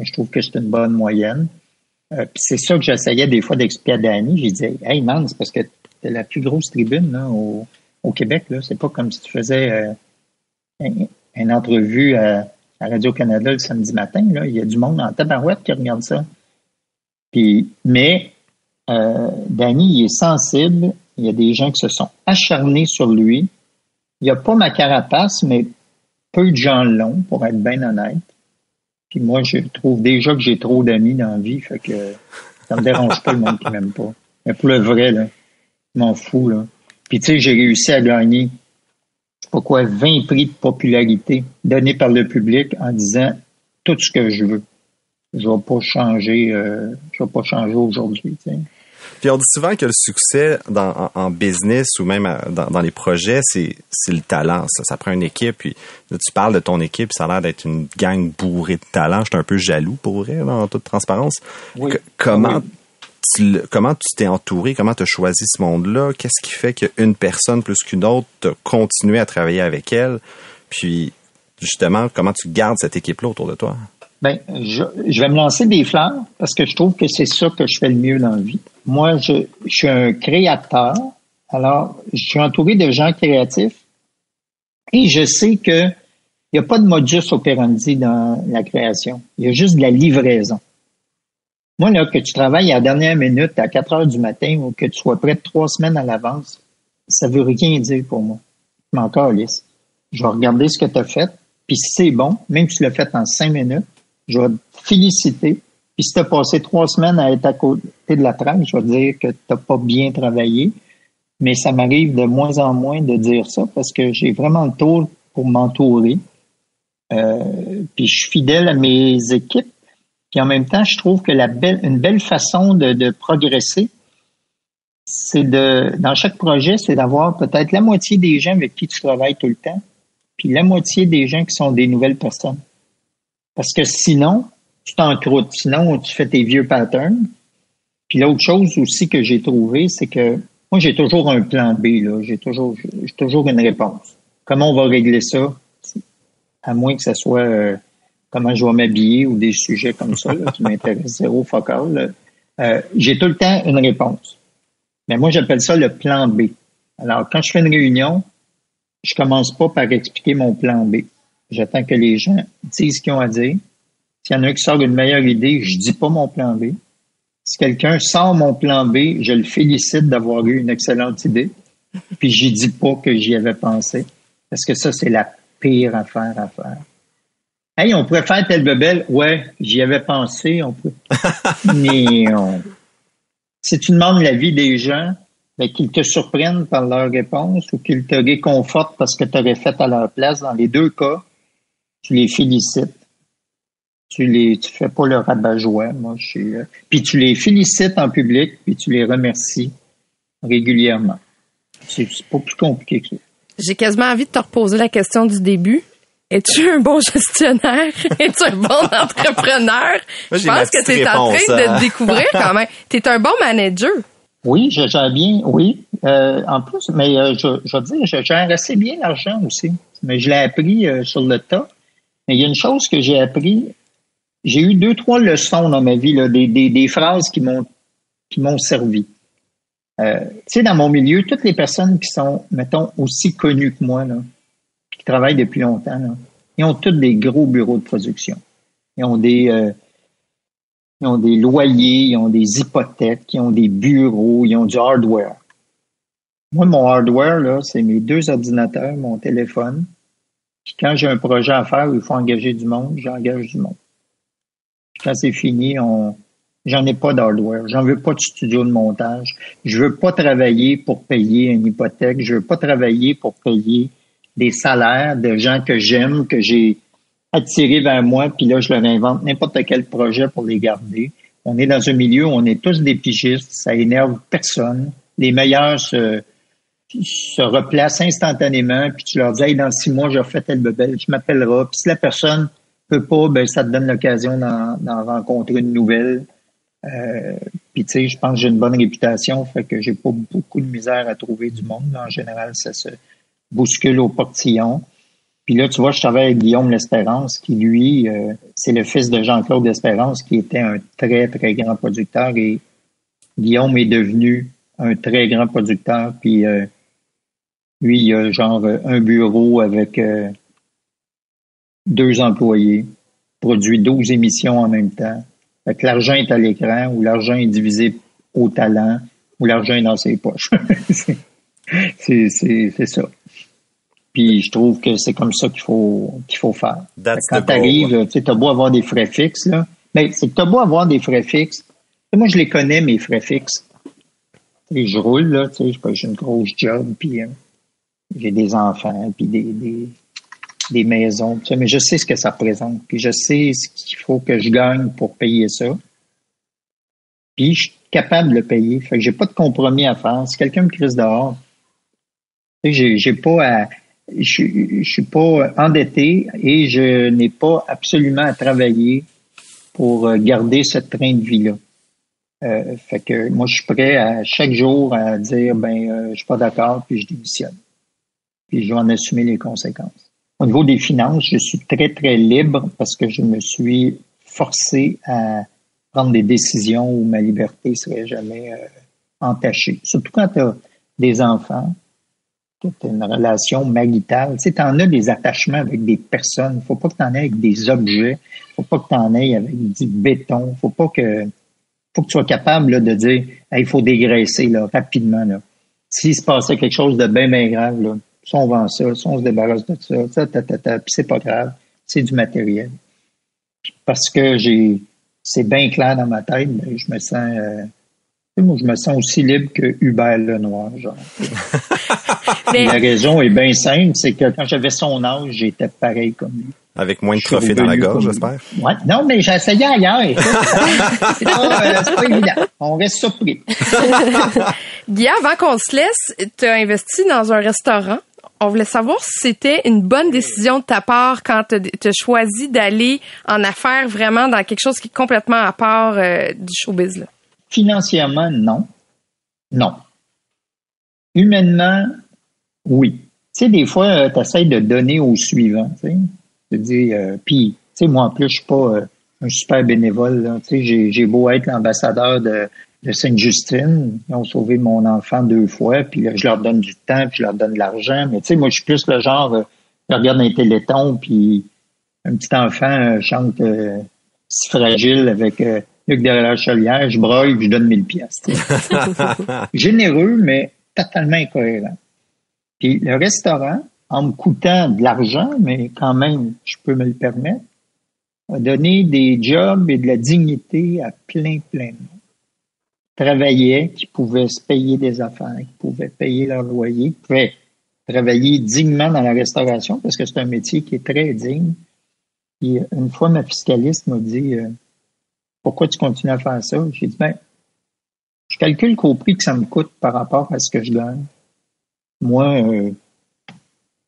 Speaker 6: Je trouve que c'est une bonne moyenne. Euh, puis c'est ça que j'essayais des fois d'expliquer à Danny. J'ai dit, hey man, c'est parce que t'es la plus grosse tribune là, au, Québec. Là. C'est pas comme si tu faisais euh, une entrevue à, Radio-Canada le samedi matin. Là. Il y a du monde en tabarouette qui regarde ça. Puis, mais euh, Danny, il est sensible. Il y a des gens qui se sont acharnés sur lui. Il n'y a pas ma carapace, mais peu de gens l'ont, pour être bien honnête. Puis moi, je trouve déjà que j'ai trop d'amis dans la vie, fait que ça me dérange pas le monde qui m'aime pas. Mais pour le vrai, là, je m'en fous, là. Puis tu sais, j'ai réussi à gagner, je sais pas quoi, 20 prix de popularité donnés par le public en disant tout ce que je veux. Je vais pas changer, euh, je vais pas changer aujourd'hui.
Speaker 3: Puis on dit souvent que le succès dans, en, business ou même euh, dans, les projets, c'est, le talent. Ça. ça prend une équipe. Puis tu parles de ton équipe, ça a l'air d'être une gang bourrée de talent. Je suis un peu jaloux pour vrai, en toute transparence. comment tu, comment tu t'es entouré? Comment tu as choisi ce monde-là? Qu'est-ce qui fait qu'une personne plus qu'une autre t'a continué à travailler avec elle? Puis justement, comment tu gardes cette équipe-là autour de toi?
Speaker 6: Ben, je, je, vais me lancer des fleurs parce que je trouve que c'est ça que je fais le mieux dans la vie. Moi, je, je suis un créateur. Alors, je suis entouré de gens créatifs et je sais que il n'y a pas de modus operandi dans la création. Il y a juste de la livraison. Moi, là, que tu travailles à la dernière minute, à 4 heures du matin, ou que tu sois prêt trois semaines à l'avance, ça veut rien dire pour moi. Mais encore, Alice, je vais regarder ce que tu as fait, puis si c'est bon, même si tu l'as fait en cinq minutes, je vais te féliciter. Puis si tu as passé trois semaines à être à côté de la traque, je vais te dire que tu n'as pas bien travaillé. Mais ça m'arrive de moins en moins de dire ça parce que j'ai vraiment le tour pour m'entourer. Euh, puis je suis fidèle à mes équipes. Puis en même temps, je trouve que la belle, une belle façon de, de progresser, c'est de, dans chaque projet, c'est d'avoir peut-être la moitié des gens avec qui tu travailles tout le temps, puis la moitié des gens qui sont des nouvelles personnes. Parce que sinon, tu t'encroutes. Sinon, tu fais tes vieux patterns. Puis l'autre chose aussi que j'ai trouvé, c'est que moi, j'ai toujours un plan B. Là. J'ai toujours, j'ai toujours une réponse. Comment on va régler ça? À moins que ce soit euh, comment je vais m'habiller ou des sujets comme ça qui m'intéressent zéro focal. Euh, j'ai tout le temps une réponse. Mais moi, j'appelle ça le plan B. Alors, quand je fais une réunion, je commence pas par expliquer mon plan B. J'attends que les gens disent ce qu'ils ont à dire. S'il y en a un qui sort une meilleure idée, je dis pas mon plan B. Si quelqu'un sort mon plan B, je le félicite d'avoir eu une excellente idée. Puis j'y dis pas que j'y avais pensé. Parce que ça, c'est la pire affaire à faire. Hey, on pourrait faire tel bebel. Ouais, j'y avais pensé. On peut. Mais si tu demandes l'avis des gens, ben, qu'ils te surprennent par leur réponse ou qu'ils te réconfortent parce que tu aurais fait à leur place, dans les deux cas, tu les félicites. Tu les, tu fais pas le rabat-joie, moi, je suis, euh, puis tu les félicites en public, puis tu les remercies régulièrement. C'est pas plus compliqué que ça.
Speaker 2: J'ai quasiment envie de te reposer la question du début. Es-tu un bon gestionnaire? Es-tu un bon entrepreneur? je pense que tu es en train de découvrir quand même. Tu es un bon manager.
Speaker 6: Oui, je gère bien, oui. Euh, en plus, mais euh, je, je veux dire, je gère assez bien l'argent aussi. Mais je l'ai appris sur le tas. Mais il y a une chose que j'ai appris. J'ai eu deux, trois leçons dans ma vie, là, des, des, des phrases qui m'ont qui m'ont servi. Euh, tu sais, dans mon milieu, toutes les personnes qui sont, mettons, aussi connues que moi, là, qui travaillent depuis longtemps, là, ils ont tous des gros bureaux de production. Ils ont des, euh, ils ont des loyers, ils ont des hypothèques, ils ont des bureaux, ils ont du hardware. Moi, mon hardware, là, c'est mes deux ordinateurs, mon téléphone, puis quand j'ai un projet à faire où il faut engager du monde, j'engage du monde. Puis quand c'est fini, on j'en ai pas d'hardware, j'en veux pas de studio de montage. Je veux pas travailler pour payer une hypothèque, je veux pas travailler pour payer des salaires de gens que j'aime, que j'ai attirés vers moi, puis là, je leur invente n'importe quel projet pour les garder. On est dans un milieu où on est tous des pigistes, ça énerve personne. Les meilleurs se, se replacent instantanément, puis tu leur dis, hey, dans six mois, j'ai refait tel bebel, tu m'appelleras. Puis si la personne peut pas, ben ça te donne l'occasion d'en rencontrer une nouvelle. Euh, puis tu sais, je pense que j'ai une bonne réputation, fait que j'ai pas beaucoup de misère à trouver du monde. En général, ça se bouscule au portillon. Puis là, tu vois, je travaille avec Guillaume L'Espérance, qui lui, euh, c'est le fils de Jean-Claude L'Espérance, qui était un très, très grand producteur. Et Guillaume est devenu un très grand producteur. Puis euh, lui, il a genre un bureau avec euh, deux employés, produit 12 émissions en même temps. Fait que l'argent est à l'écran ou l'argent est divisé au talent ou l'argent est dans ses poches. c'est ça. Puis je trouve que c'est comme ça qu'il faut qu'il faut faire. Quand tu arrives, tu as beau avoir des frais fixes, là. Mais c'est que tu as beau avoir des frais fixes. Moi, je les connais, mes frais fixes. Et je roule, là, tu sais, j'ai une grosse job, puis euh, j'ai des enfants, puis des, des, des maisons, tu sais, mais je sais ce que ça représente, puis je sais ce qu'il faut que je gagne pour payer ça. Puis je suis capable de le payer. Fait que j'ai pas de compromis à faire. Si quelqu'un me crise dehors, j'ai, j'ai pas à je, je suis pas endetté et je n'ai pas absolument à travailler pour garder ce train de vie-là. Euh, fait que moi, je suis prêt à chaque jour à dire ben euh, je suis pas d'accord, puis je démissionne. Puis je vais en assumer les conséquences. Au niveau des finances, je suis très, très libre parce que je me suis forcé à prendre des décisions où ma liberté serait jamais euh, entachée. Surtout quand tu as des enfants, une relation maritale. Tu en as des attachements avec des personnes. Faut pas que tu en aies avec des objets. Faut pas que tu en aies avec du béton. Faut pas que, faut que tu sois capable de dire, il faut dégraisser là, rapidement. Là. S'il se passait quelque chose de bien, bien grave, là, si on vend ça, si on se débarrasse de ça, ça, ta, ta, ta, puis c'est pas grave. C'est du matériel. parce que j'ai, c'est bien clair dans ma tête, ben, je me sens, euh, moi, je me sens aussi libre que Hubert Lenoir, genre. La raison est bien simple, c'est que quand j'avais son âge, j'étais pareil comme lui.
Speaker 3: Avec moins de trophées dans la gorge, j'espère?
Speaker 6: Ouais. Non, mais j'ai essayé ailleurs. c'est pas, pas, évident. On reste surpris.
Speaker 2: Guy, avant qu'on se laisse, tu as investi dans un restaurant. On voulait savoir si c'était une bonne décision de ta part quand tu as choisi d'aller en affaires vraiment dans quelque chose qui est complètement à part euh, du showbiz.
Speaker 6: Financièrement, non. Non. Humainement, oui. Tu sais, des fois, euh, tu essaies de donner au suivant, tu sais. Tu dis, euh, puis, tu sais, moi, en plus, je suis pas euh, un super bénévole, Tu j'ai beau être l'ambassadeur de, de Sainte-Justine. Ils ont sauvé mon enfant deux fois, puis là, je leur donne du temps, puis je leur donne de l'argent. Mais tu sais, moi, je suis plus le genre, euh, je regarde un téléthon, puis un petit enfant chante si fragile avec Luc derrière la chaulière, je broille, puis je donne mille pièces. Généreux, mais totalement incohérent. Puis le restaurant, en me coûtant de l'argent, mais quand même, je peux me le permettre, a donné des jobs et de la dignité à plein, plein de monde. Travaillaient, qui pouvaient se payer des affaires, qui pouvaient payer leur loyer, qui pouvaient travailler dignement dans la restauration parce que c'est un métier qui est très digne. Puis une fois, ma fiscaliste m'a dit euh, Pourquoi tu continues à faire ça? J'ai dit ben, je calcule qu'au prix que ça me coûte par rapport à ce que je gagne, moi, euh,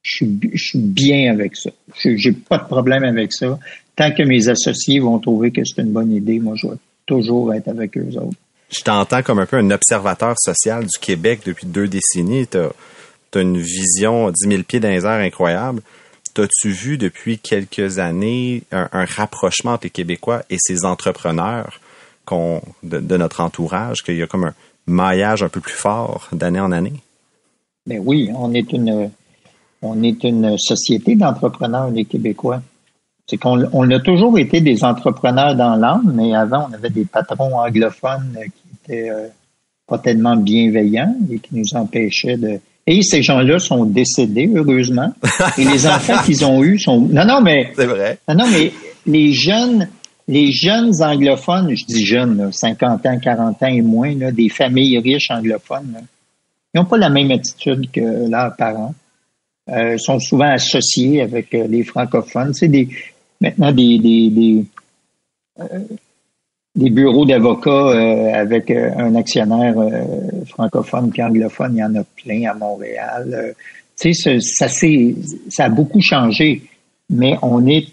Speaker 6: je, suis, bien avec ça. J'ai pas de problème avec ça. Tant que mes associés vont trouver que c'est une bonne idée, moi, je vais toujours être avec eux autres.
Speaker 3: Je t'entends comme un peu un observateur social du Québec depuis deux décennies. Tu as, une vision 10 000 pieds dans les incroyable. T'as-tu vu depuis quelques années un, rapprochement entre les Québécois et ces entrepreneurs de, de notre entourage, qu'il y a comme un maillage un peu plus fort d'année en année?
Speaker 6: Ben oui, on est une, on est une société d'entrepreneurs, les Québécois. C'est qu'on on a toujours été des entrepreneurs dans l'âme, mais avant, on avait des patrons anglophones qui étaient euh, pas tellement bienveillants et qui nous empêchaient de. Et ces gens-là sont décédés, heureusement. Et les enfants qu'ils ont eus sont. Non, non, mais.
Speaker 3: C'est vrai.
Speaker 6: Non, non, mais les jeunes, les jeunes anglophones, je dis jeunes, 50 ans, 40 ans et moins, là, des familles riches anglophones, ils n'ont pas la même attitude que leurs parents. Euh, ils sont souvent associés avec euh, les francophones. C'est des maintenant des des, des, euh, des bureaux d'avocats avec un actionnaire francophone puis anglophone, il y en a plein à Montréal. tu sais, ça, ça a beaucoup changé, mais on est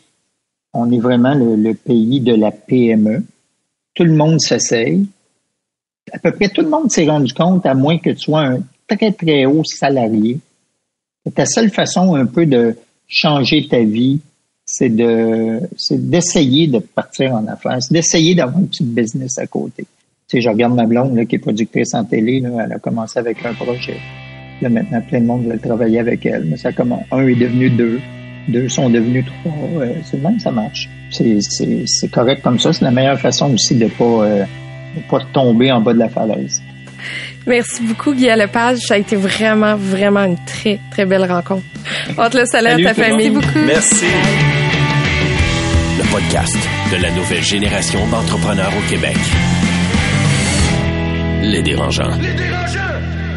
Speaker 6: on est vraiment le, le pays de la PME. Tout le monde s'essaye à peu près tout le monde s'est rendu compte, à moins que tu sois un très, très haut salarié, ta seule façon un peu de, changer ta vie, c'est de c'est d'essayer de partir en affaires, c'est d'essayer d'avoir une petite business à côté. Tu sais, je regarde ma blonde là, qui est productrice en télé, là, elle a commencé avec un projet. Là, maintenant, plein de monde veut travailler avec elle. Mais ça commence. Un est devenu deux. Deux sont devenus trois. Euh, c'est même, ça marche. C'est, c'est, c'est correct comme ça. C'est la meilleure façon aussi de pas, euh, de pas tomber en bas de la falaise.
Speaker 2: Merci beaucoup, Guy Lepage. Ça a été vraiment, vraiment une très, très belle rencontre. On te laisse aller à ta famille.
Speaker 5: Merci beaucoup.
Speaker 3: Merci.
Speaker 1: Le podcast de la nouvelle génération d'entrepreneurs au Québec. Les dérangeants.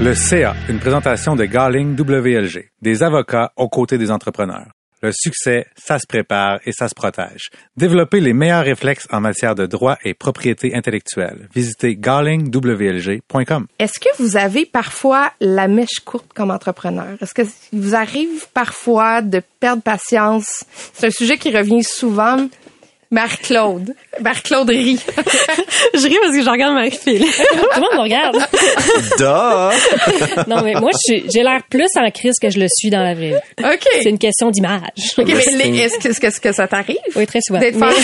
Speaker 7: Le CA, une présentation de Garling WLG, des avocats aux côtés des entrepreneurs. Le succès, ça se prépare et ça se protège. Développez les meilleurs réflexes en matière de droit et propriété intellectuelle. Visitez garlingwlg.com.
Speaker 2: Est-ce que vous avez parfois la mèche courte comme entrepreneur? Est-ce que vous arrive parfois de perdre patience? C'est un sujet qui revient souvent. Marie-Claude. Marie-Claude rit.
Speaker 5: je ris parce que je regarde Marie-Phil.
Speaker 4: Tout le monde me regarde.
Speaker 3: Duh!
Speaker 4: non, mais moi, je suis- j'ai l'air plus en crise que je le suis dans la vraie vie.
Speaker 2: OK.
Speaker 4: C'est une question d'image.
Speaker 2: OK, mais est-ce que, ça t'arrive?
Speaker 4: Oui, très souvent.
Speaker 2: D'être
Speaker 4: Mais?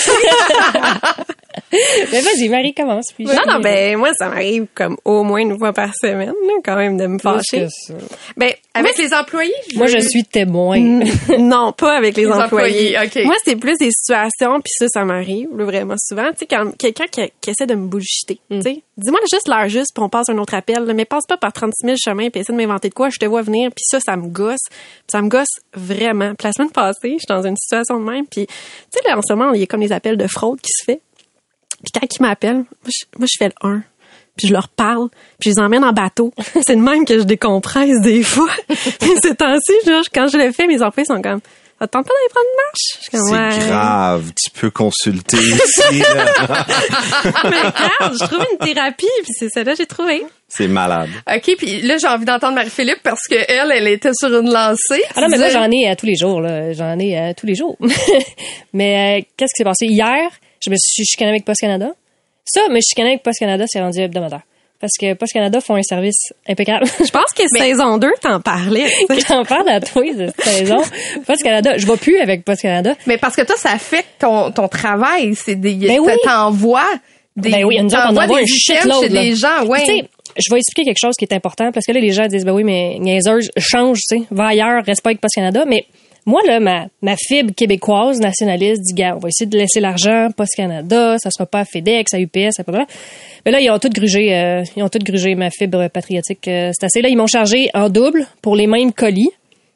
Speaker 4: mais vas-y, Marie, commence. Puis
Speaker 5: Non, non, ben moi, ça m'arrive comme au moins une fois par semaine, là, quand même, de me fâcher.
Speaker 4: que ça.
Speaker 5: Ben,
Speaker 2: Avec les employés?
Speaker 4: Moi, je suis témoin.
Speaker 5: non, pas avec les,
Speaker 2: Les
Speaker 5: employés.
Speaker 2: employés, OK.
Speaker 5: Moi, c'est plus des situations, puis ça, ça m'arrive vraiment souvent. Tu sais, quand quelqu'un qui, qui essaie de me bullshiter, tu sais, dis-moi juste l'heure juste, puis on passe un autre appel, là, mais passe pas par 36 000 chemins, puis essaie de m'inventer de quoi, je te vois venir, puis ça, ça me gosse. Puis ça me gosse vraiment. Puis la semaine passée, je suis dans une situation de même, puis tu sais, là, en ce moment, il y a comme des appels de fraude qui se fait. Puis quand ils m'appellent, moi je, moi, je fais le 1. Puis je leur parle, puis je les emmène en bateau. C'est de même que je décompresse des fois. Puis ces temps-ci, genre, quand je le fais, mes employés sont comme Ça te tente pas d'aller prendre une marche? Je suis comme,
Speaker 3: C'est
Speaker 5: Ouais.
Speaker 3: grave. Tu peux consulter ici. là.
Speaker 5: Mais regarde, je trouve une thérapie, puis c'est celle-là que j'ai trouvée.
Speaker 3: C'est malade.
Speaker 2: OK, puis là, j'ai envie d'entendre Marie-Philippe parce que elle, elle était sur une lancée.
Speaker 4: Ah non, mais moi,
Speaker 2: disais-
Speaker 4: j'en ai à tous les jours, là. J'en ai à tous les jours. mais euh, qu'est-ce qui s'est passé? Hier, je me suis chicanée avec Post Canada. Ça, me chicaner avec Post Canada, c'est rendu hebdomadaire. Parce que Post Canada font un service impeccable.
Speaker 5: Je pense que saison 2, t'en parlais. tu sais.
Speaker 4: J'en parle à toi cette saison. Post Canada, je vais plus avec Post Canada.
Speaker 2: Mais parce que toi, ça affecte ton, ton travail. C'est des,
Speaker 4: Ben oui.
Speaker 2: t'envoies des,
Speaker 4: Ben oui, on envoie
Speaker 2: des
Speaker 4: un
Speaker 2: chez des gens, ouais.
Speaker 4: Puis, Tu sais, je vais expliquer quelque chose qui est important parce que là, les gens disent, ben oui, mais niaiseuse, change, tu sais, va ailleurs, reste pas avec Post Canada. Mais moi, là, ma, ma fibre québécoise nationaliste dit, gars, on va essayer de laisser l'argent, Post Canada, ça sera pas à FedEx, à UPS, à Mais là, ils ont tout grugé, euh, ils ont tout grugé ma fibre patriotique. euh, c'est assez. Là, ils m'ont chargé en double pour les mêmes colis.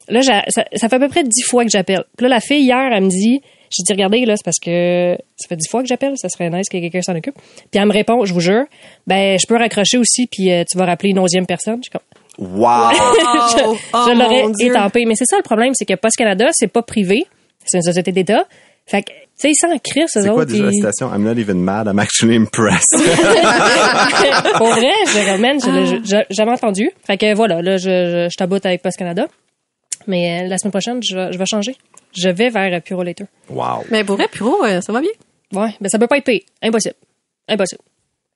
Speaker 4: Là, ça, ça fait à peu près dix fois que j'appelle. Là, la fille, hier, elle me dit, j'ai dit, regardez, là, c'est parce que ça fait dix fois que j'appelle, ça serait nice que quelqu'un s'en occupe. Puis elle me répond, je vous jure, ben, je peux raccrocher aussi, puis euh, tu vas rappeler une onzième personne. Comme,
Speaker 3: Wow!
Speaker 4: je,
Speaker 5: Oh, oh,
Speaker 4: je l'aurais étampé. Mais c'est ça le problème, c'est que Post Canada, c'est pas privé, c'est une société d'État. Fait que, tu sais, ils s'en crient, ces
Speaker 3: C'est quoi
Speaker 4: autres.
Speaker 3: déjà la citation? I'm not even mad, I'm actually impressed.
Speaker 4: Pour vrai, je remène, je l'ai j'ai jamais entendu. Fait que voilà, là, je, je, je taboute avec Post Canada. Mais euh, la semaine prochaine, je, vais- je vais changer. Je vais vers euh, Puro Later.
Speaker 3: wow.
Speaker 5: Mais pour vrai, Puro, euh, ça va bien.
Speaker 4: Ouais, mais ça peut pas être payé. Impossible. Impossible.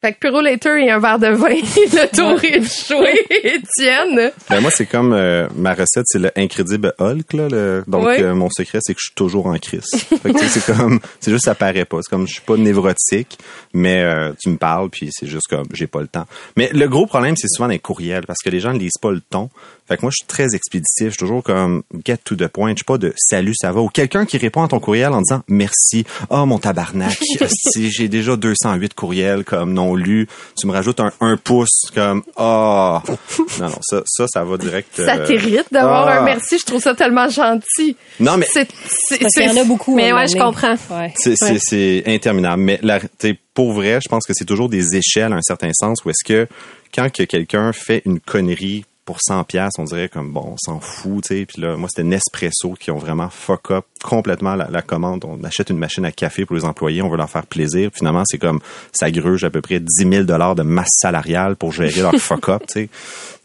Speaker 2: Fait que Puro Later et un verre de vin, le tour est joué, Étienne.
Speaker 3: Ben moi, c'est comme euh, ma recette, c'est le Incredible Hulk. Là, le- donc,
Speaker 2: Oui.
Speaker 3: euh, mon secret, c'est que je suis toujours en crise. Fait que, tu sais, c'est comme, c'est juste, ça paraît pas. C'est comme, je suis pas névrotique, mais euh, tu me parles, puis c'est juste comme, j'ai pas le temps. Mais le gros problème, c'est souvent les courriels, parce que les gens ne lisent pas le ton. Fait que moi, je suis très expéditif. Je suis toujours comme, get to the point. Je suis pas de salut, ça va. Ou quelqu'un qui répond à ton courriel en disant merci. Oh, mon tabarnak. si j'ai déjà 208 courriels comme non lus, tu me rajoutes un, un pouce comme, oh. Non, non, ça, ça, ça va direct.
Speaker 2: Ça
Speaker 3: euh,
Speaker 2: t'irrite d'avoir
Speaker 3: ah.
Speaker 2: un merci. Je trouve ça tellement gentil.
Speaker 3: Non, mais
Speaker 2: C'est, c'est,
Speaker 4: Parce qu'il y en a beaucoup.
Speaker 5: Mais
Speaker 4: un
Speaker 5: ouais, je comprends.
Speaker 4: Ouais.
Speaker 3: C'est, c'est, c'est interminable. Mais la, pour vrai, je pense que c'est toujours des échelles à un certain sens où est-ce que quand que quelqu'un fait une connerie pour 100 pièces, on dirait comme bon, on s'en fout, tu sais. Puis là, moi c'était Nespresso qui ont vraiment fuck up complètement la, la commande. On achète une machine à café pour les employés, on veut leur faire plaisir. Finalement, c'est comme ça gruge à peu près 10 000 dollars de masse salariale pour gérer leur fuck up, tu sais.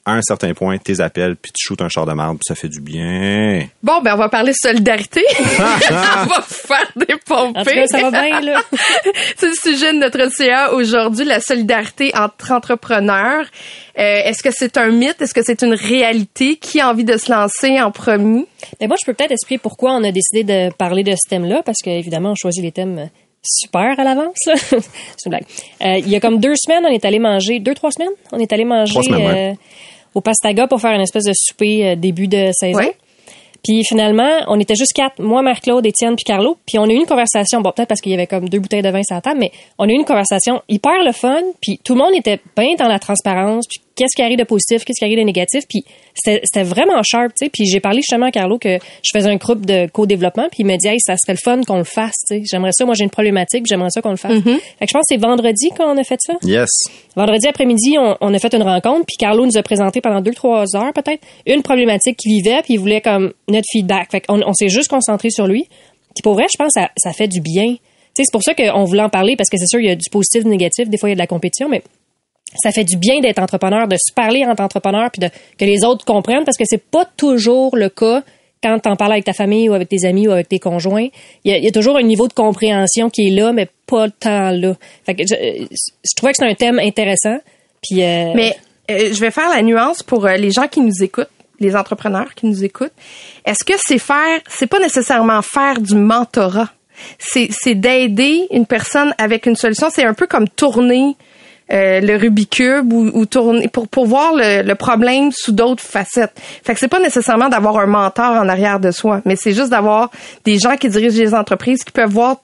Speaker 3: À un certain point, tes appels, puis tu shootes un char de marde, puis ça fait du bien.
Speaker 2: Bon, ben on va parler solidarité. on va faire des
Speaker 4: En tout cas,
Speaker 2: pompées.
Speaker 4: ça va bien, là.
Speaker 2: C'est le sujet de notre CA aujourd'hui, la solidarité entre entrepreneurs. Euh, Est-ce que c'est un mythe? Est-ce que c'est une réalité? Qui a envie de se lancer en premier?
Speaker 4: Mais moi, je peux peut-être expliquer pourquoi on a décidé de parler de ce thème-là, parce qu'évidemment, on choisit les thèmes super à l'avance. là. C'est une blague. Euh, il y a comme deux semaines, on est allé manger, deux, trois semaines, on est allé manger
Speaker 3: Trois semaines, ouais.
Speaker 4: euh, au Pastaga pour faire une espèce de souper euh, début de saison. Puis finalement, on était juste quatre, moi, Marc-Claude, Étienne, puis Carlo. Puis on a eu une conversation, bon, peut-être parce qu'il y avait comme deux bouteilles de vin sur la table, mais on a eu une conversation hyper le fun. Puis tout le monde était bien dans la transparence. Puis qu'est-ce qui arrive de positif, qu'est-ce qui arrive de négatif. Puis c'était vraiment sharp, tu sais. Puis j'ai parlé justement à Carlo que je faisais un groupe de co-développement. Puis il m'a dit, hey, ça serait le fun qu'on le fasse, tu sais. J'aimerais ça, moi j'ai une problématique, puis j'aimerais ça qu'on le fasse. Fait que je pense que c'est vendredi qu'on a fait ça.
Speaker 3: Yes.
Speaker 4: Vendredi après-midi, on, on a fait une rencontre, puis Carlo nous a présenté pendant deux, trois heures peut-être une problématique qu'il vivait, puis il voulait comme notre feedback. Fait qu'on on s'est juste concentré sur lui. Puis pour vrai, je pense que ça, ça fait du bien. Tu sais, c'est pour ça qu'on voulait en parler, parce que c'est sûr, il y a du positif, du négatif, des fois il y a de la compétition, mais ça fait du bien d'être entrepreneur, de se parler entre entrepreneurs, puis de, que les autres comprennent, parce que c'est pas toujours le cas quand t'en parles avec ta famille ou avec tes amis ou avec tes conjoints. Il y a, toujours un niveau de compréhension qui est là, mais pas tant là. Fait que je, trouvais que c'est un thème intéressant. Puis euh,
Speaker 2: Mais euh, je vais faire la nuance pour euh, les gens qui nous écoutent, les entrepreneurs qui nous écoutent. Est-ce que c'est faire, c'est pas nécessairement faire du mentorat? C'est d'aider une personne avec une solution. C'est un peu comme tourner euh, le Rubik's Cube ou, ou tourner pour, pour voir le, le problème sous d'autres facettes. Fait que c'est pas nécessairement d'avoir un mentor en arrière de soi, mais c'est juste d'avoir des gens qui dirigent les entreprises qui peuvent voir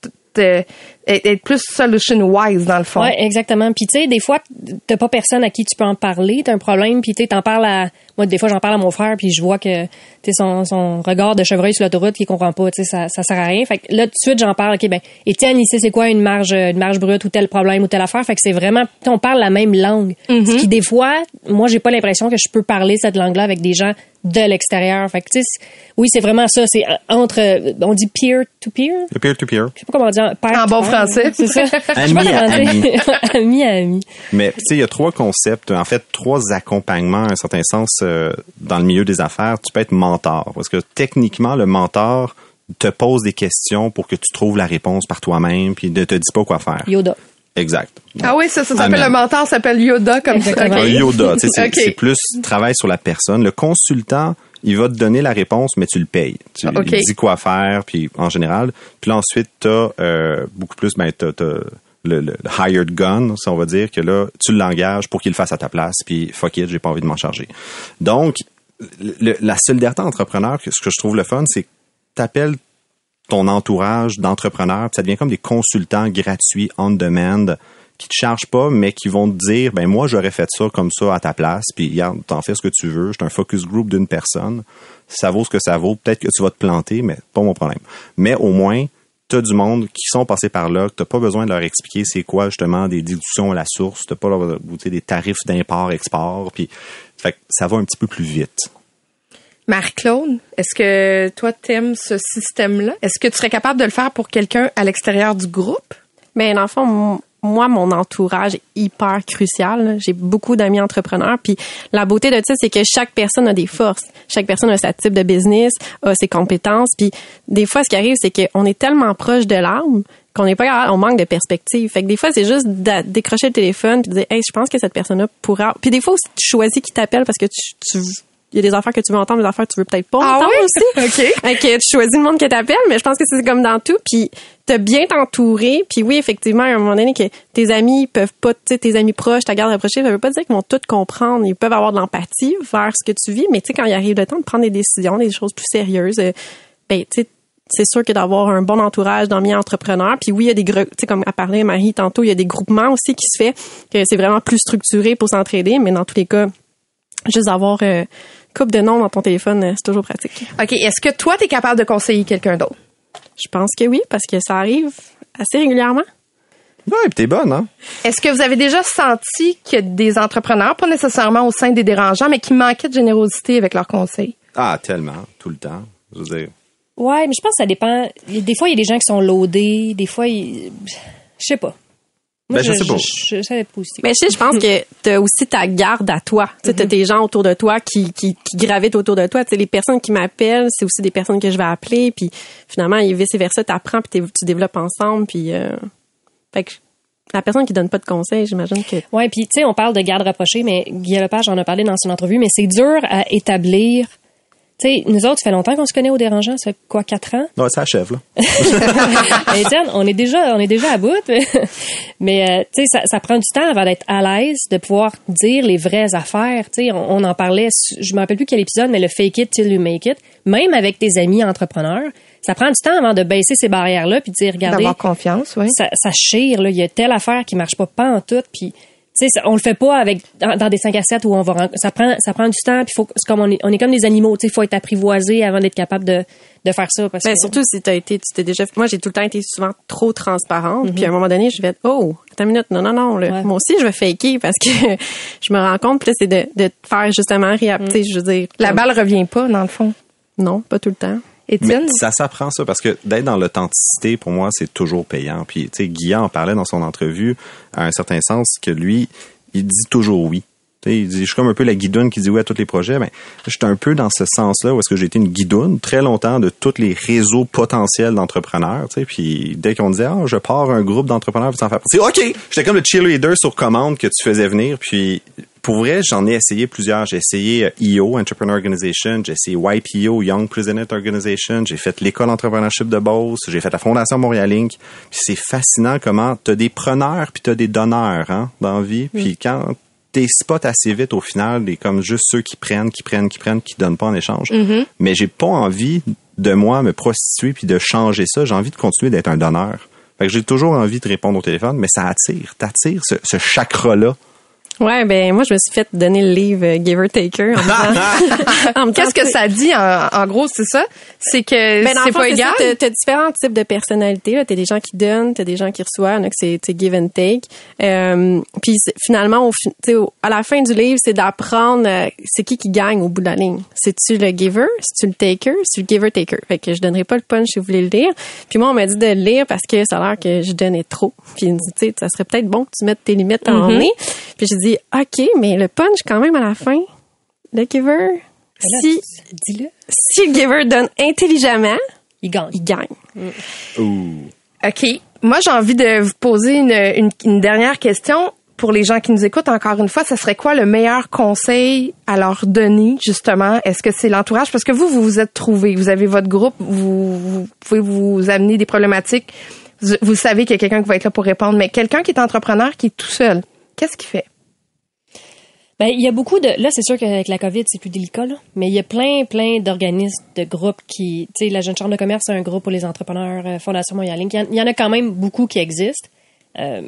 Speaker 2: être être plus solution wise dans le fond.
Speaker 4: Ouais, exactement. Puis tu sais, des fois, t'as pas personne à qui tu peux en parler, t'as un problème, puis tu t'en parles à moi des fois j'en parle à mon frère, puis je vois que tu sais son, son regard de chevreuil sur l'autoroute, il comprend pas, tu sais ça ça sert à rien. Fait que là tout de suite j'en parle, OK ben Étienne, sait c'est quoi une marge une marge brute ou tel problème ou telle affaire, fait que c'est vraiment tu sais, on parle la même langue. Ce qui des fois, moi j'ai pas l'impression que je peux parler cette langue-là avec des gens de l'extérieur. Fait que tu sais oui, c'est vraiment ça, c'est entre on dit peer to peer?
Speaker 3: Le peer-to-peer.
Speaker 4: Je sais pas comment dire. pair
Speaker 2: En
Speaker 4: to
Speaker 2: bon. Français.
Speaker 4: C'est ça.
Speaker 3: Ami à
Speaker 4: dire. ami à ami.
Speaker 3: Mais tu sais, il y a trois concepts, en fait, trois accompagnements, à un certain sens, euh, dans le milieu des affaires. Tu peux être mentor, parce que techniquement, le mentor te pose des questions pour que tu trouves la réponse par toi-même, puis ne te dit pas quoi faire.
Speaker 4: Yoda.
Speaker 3: Exact.
Speaker 2: Ah oui, ça, ça s'appelle le mentor, ça s'appelle Yoda comme ça.
Speaker 4: Exactement.
Speaker 2: Ok.
Speaker 3: Un Yoda, tu sais, c'est plus travail sur la personne. Le consultant, il va te donner la réponse, mais tu le payes. Tu
Speaker 2: Ok.
Speaker 3: il dis quoi faire, puis en général. Puis là, ensuite, t'as euh, beaucoup plus, ben, t'as, t'as le, le hired gun, si on va dire, que là, tu l'engages pour qu'il le fasse à ta place, puis fuck it, j'ai pas envie de m'en charger. Donc, le- la solidarité entrepreneur, ce que je trouve le fun, c'est que t'appelles ton entourage d'entrepreneurs, ça devient comme des consultants gratuits on demand qui te chargent pas, mais qui vont te dire, ben moi j'aurais fait ça comme ça à ta place, puis regarde, t'en fais ce que tu veux. C'est un focus group d'une personne. Ça vaut ce que ça vaut. Peut-être que tu vas te planter, mais pas mon problème. Mais au moins, t'as du monde qui sont passés par là, que t'as pas besoin de leur expliquer c'est quoi justement des déductions à la source, t'as pas leur goûter des tarifs d'import-export, puis fait que ça va un petit peu plus vite.
Speaker 2: Marc-Claude, est-ce que toi t'aimes ce système-là? Est-ce que tu serais capable de le faire pour quelqu'un à l'extérieur du groupe?
Speaker 5: Ben dans le fond, moi, mon entourage est hyper crucial. J'ai beaucoup d'amis entrepreneurs. Puis la beauté de ça, c'est que chaque personne a des forces. Chaque personne a sa type de business, a ses compétences. Puis des fois, ce qui arrive, c'est qu'on est tellement proche de l'arme qu'on n'est pas on manque de perspective. Fait que des fois, c'est juste de décrocher le téléphone puis de dire, hey, je pense que cette personne-là pourra. Puis des fois, tu choisis qui t'appelle parce que tu, tu il y a des affaires que tu veux entendre, des affaires que tu veux peut-être pas
Speaker 2: Ah
Speaker 5: entendre
Speaker 2: oui?
Speaker 5: aussi.
Speaker 2: OK.
Speaker 5: Que tu choisis le monde que t'appelles, mais je pense que c'est comme dans tout. Puis t'as bien t'entourer. Puis oui, effectivement, à un moment donné, que tes amis peuvent pas, tu sais, tes amis proches, ta garde rapprochée, ça veut pas dire qu'ils vont tout comprendre. Ils peuvent avoir de l'empathie vers ce que tu vis, mais tu sais, quand il arrive le temps de prendre des décisions, des choses plus sérieuses, euh, ben tu sais, c'est sûr que d'avoir un bon entourage d'amis entrepreneurs. Puis oui, il y a des gros, tu sais, comme a parlé Marie tantôt, il y a des groupements aussi qui se fait, que c'est vraiment plus structuré pour s'entraider, mais dans tous les cas, juste avoir euh, coupe de noms dans ton téléphone, euh, c'est toujours pratique.
Speaker 2: OK. Est-ce que toi, t'es capable de conseiller quelqu'un d'autre?
Speaker 5: Je pense que oui, parce que ça arrive assez régulièrement.
Speaker 3: Ouais, puis t'es bonne, hein?
Speaker 2: Est-ce que vous avez déjà senti a des entrepreneurs, pas nécessairement au sein des dérangeants, mais qui manquaient de générosité avec leurs conseils?
Speaker 3: Ah, tellement, tout le temps. Je veux dire,
Speaker 4: Ouais, mais je pense que ça dépend. Des fois, il y a des gens qui sont loadés. Des fois, ils- je sais pas. Moi,
Speaker 3: Ben, je sais pas.
Speaker 4: Je, je, va être positif.
Speaker 5: Mais je sais, je pense que t'as aussi ta garde à toi. Tu sais, t'as tes gens autour de toi qui, qui, qui gravitent autour de toi. Tu sais, les personnes qui m'appellent, c'est aussi des personnes que je vais appeler. Puis finalement, et vice versa, t'apprends puis tu développes ensemble. Puis euh, fait que la personne qui donne pas de conseils, j'imagine que
Speaker 4: Ouais, puis tu sais, on parle de garde rapprochée, mais Guy Lepage en a parlé dans son entrevue, mais c'est dur à établir. Tu sais, nous autres, ça fait longtemps qu'on se connaît au dérangeant, ça fait quoi, quatre ans?
Speaker 3: Non, ça achève, là.
Speaker 4: Étienne, on est déjà, on est déjà à bout. Mais euh, tu sais, ça, ça prend du temps avant d'être à l'aise, de pouvoir dire les vraies affaires. Tu sais, on, on en parlait. Je me rappelle plus quel épisode, mais le fake it till you make it. Même avec tes amis entrepreneurs, ça prend du temps avant de baisser ces barrières là, puis de dire regardez,
Speaker 2: D'avoir confiance, oui.
Speaker 4: ça, ça chire là. Il y a telle affaire qui marche pas pas en tout, puis sais, ça- on le fait pas avec dans, dans des 5 à 7 où on va ça prend ça prend du temps puis faut c'est comme on est on est comme des animaux, tu sais, faut être apprivoisé avant d'être capable de de faire ça parce
Speaker 5: Ben,
Speaker 4: que
Speaker 5: surtout si t'as été, tu t'es déjà, moi j'ai tout le temps été souvent trop transparente. Puis à un moment donné, je vais être, oh, attends une minute, non, non, non, là.
Speaker 4: Ouais.
Speaker 5: moi aussi je vais faker parce que je me rends compte, là c'est de, de te faire justement réap, tu sais, je veux dire.
Speaker 2: La
Speaker 5: comme-
Speaker 2: balle revient pas, dans le fond.
Speaker 5: Non, pas tout le temps.
Speaker 2: Étienne?
Speaker 3: ça s'apprend ça parce que d'être dans l'authenticité, pour moi, c'est toujours payant. Puis, tu sais, Guillaume en parlait dans son entrevue, à un certain sens, que lui, il dit toujours oui. Tu sais, il dit, je suis comme un peu la guidoune qui dit oui à tous les projets. Ben, j'étais un peu dans ce sens-là où est-ce que j'ai été une guidoune très longtemps de tous les réseaux potentiels d'entrepreneurs. Puis dès qu'on disait, ah, je pars un groupe d'entrepreneurs, puis en faire partie. OK! J'étais comme le cheerleader sur commande que tu faisais venir. Puis, pour vrai, j'en ai essayé plusieurs. J'ai essayé euh, EO, Entrepreneur Organization. J'ai essayé YPO, Young President Organization. J'ai fait l'école entrepreneurship de Beauce. J'ai fait la Fondation Montréal Inc. C'est fascinant comment t'as des preneurs puis t'as des donneurs, hein, dans la vie. Puis quand t'es spot assez vite au final, des comme juste ceux qui prennent, qui prennent, qui prennent, qui donnent pas en échange. Mais j'ai pas envie de moi me prostituer puis de changer ça. J'ai envie de continuer d'être un donneur. Fait que j'ai toujours envie de répondre au téléphone, mais ça attire, t'attires ce, ce chakra-là.
Speaker 5: Ouais, ben moi je me suis fait donner le livre euh, Giver Taker en
Speaker 2: Qu'est-ce que ça dit, en, en gros, c'est ça? C'est que
Speaker 5: Ben,
Speaker 2: c'est pas
Speaker 5: c'est
Speaker 2: égal?
Speaker 5: T'as, t'as différents types de personnalités. Là. T'as des gens qui donnent, t'as des gens qui reçoivent. Que c'est, c'est give and take. Euh, puis c'est- finalement, au, tu à la fin du livre, c'est d'apprendre euh, c'est qui qui gagne au bout de la ligne. C'est-tu le giver? C'est-tu le taker? C'est le giver-taker. Fait que je donnerai pas le punch si vous voulez le lire. Puis moi, on m'a dit de le lire parce que ça a l'air que je donnais trop. Puis il me dit, tu sais, ça serait peut-être bon que tu mettes tes limites en nez. Puis j'ai dit, OK, mais le punch quand même à la fin, le giver, si,
Speaker 4: dis-le,
Speaker 5: si le giver donne intelligemment,
Speaker 4: il gagne.
Speaker 5: il gagne.
Speaker 2: OK. Moi, j'ai envie de vous poser une, une, une dernière question. Pour les gens qui nous écoutent, encore une fois, ce serait quoi le meilleur conseil à leur donner, justement? Est-ce que c'est l'entourage? Parce que vous, vous vous êtes trouvés. Vous avez votre groupe. Vous, vous pouvez vous amener des problématiques. Vous, vous savez qu'il y a quelqu'un qui va être là pour répondre. Mais quelqu'un qui est entrepreneur, qui est tout seul, qu'est-ce qu'il fait?
Speaker 4: Ben, il y a beaucoup de. Là, c'est sûr qu'avec la COVID, c'est plus délicat, là. Mais il y a plein, plein d'organismes, de groupes qui. Tu sais, la Jeune Chambre de commerce, c'est un groupe pour les entrepreneurs, euh, Fondation Montréal Inc. Il y en- il y, en a quand même beaucoup qui existent. Euh,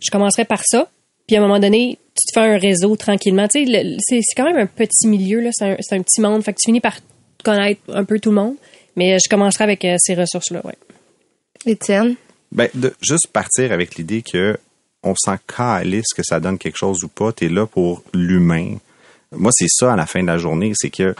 Speaker 4: je commencerai par ça. Puis à un moment donné, tu te fais un réseau tranquillement. Tu sais, c'est c'est quand même un petit milieu, là. C'est un, c'est un petit monde. Fait que tu finis par connaître un peu tout le monde. Mais euh, je commencerai avec euh, ces ressources-là, ouais.
Speaker 2: Étienne?
Speaker 3: Ben, de juste partir avec l'idée que on s'en calisse que ça donne quelque chose ou pas, t'es là pour l'humain. Moi, c'est ça à la fin de la journée, c'est que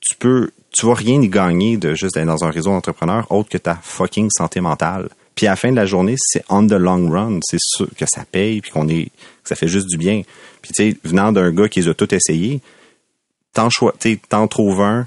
Speaker 3: tu peux, tu vas rien y gagner de juste d'être dans un réseau d'entrepreneurs autre que ta fucking santé mentale. Puis à la fin de la journée, c'est on the long run, c'est sûr que ça paye puis qu'on est, que ça fait juste du bien. Puis tu sais, venant d'un gars qui les a tout essayé, t'en choi- t'sais, t'en trouves un,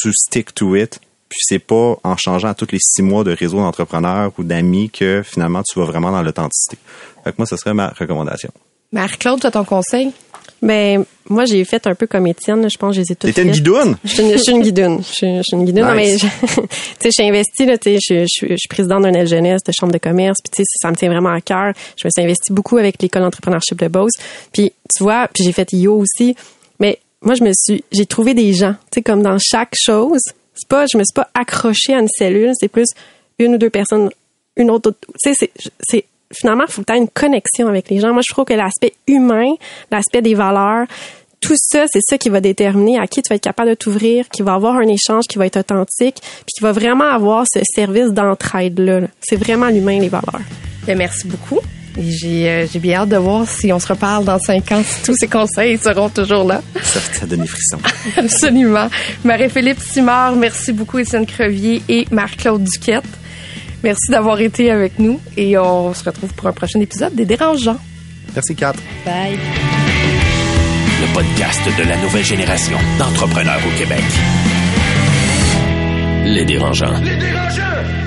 Speaker 3: tu stick to it, puis c'est pas en changeant à tous les six mois de réseau d'entrepreneurs ou d'amis que finalement tu vas vraiment dans l'authenticité. Fait que moi, ce serait ma recommandation.
Speaker 2: Marie-Claude, tu as ton conseil?
Speaker 5: Ben, moi, j'ai fait un peu comme Étienne. là. Je pense que je les ai toutes
Speaker 3: T'étais une guidoune?
Speaker 5: Je suis une, je suis une guidoune. Je suis, je suis une guidoune. Non, mais, tu sais, je suis investie, là, tu sais, je, je, je suis présidente d'un aile jeunesse, de chambre de commerce, puis tu sais, ça me tient vraiment à cœur. Je me suis investie beaucoup avec l'école d'entrepreneurship de Beauce. Puis, tu vois, puis j'ai fait IO aussi. Mais moi, je me suis, j'ai trouvé des gens, tu sais, comme dans chaque chose. C'est pas, je me suis pas accrochée à une cellule, c'est plus une ou deux personnes, une autre, tu sais, c'est, finalement, il faut que tu aies une connexion avec les gens. Moi, je trouve que l'aspect humain, l'aspect des valeurs, tout ça, c'est ça qui va déterminer à qui tu vas être capable de t'ouvrir, qui va avoir un échange qui va être authentique, puis qui va vraiment avoir ce service d'entraide-là. là. C'est vraiment l'humain, les valeurs.
Speaker 2: Ben, merci beaucoup. Et euh, j'ai bien hâte de voir si on se reparle dans cinq ans, si tous ces conseils seront toujours là.
Speaker 3: Ça, ça donne des frissons.
Speaker 2: Absolument. Marie-Philippe Simard, merci beaucoup, Étienne Crevier et Marc-Claude Duquette. Merci d'avoir été avec nous et on se retrouve pour un prochain épisode des Dérangeants.
Speaker 3: Merci, Kat.
Speaker 4: Bye.
Speaker 1: Le podcast de la nouvelle génération d'entrepreneurs au Québec. Les Dérangeants.
Speaker 8: Les Dérangeants!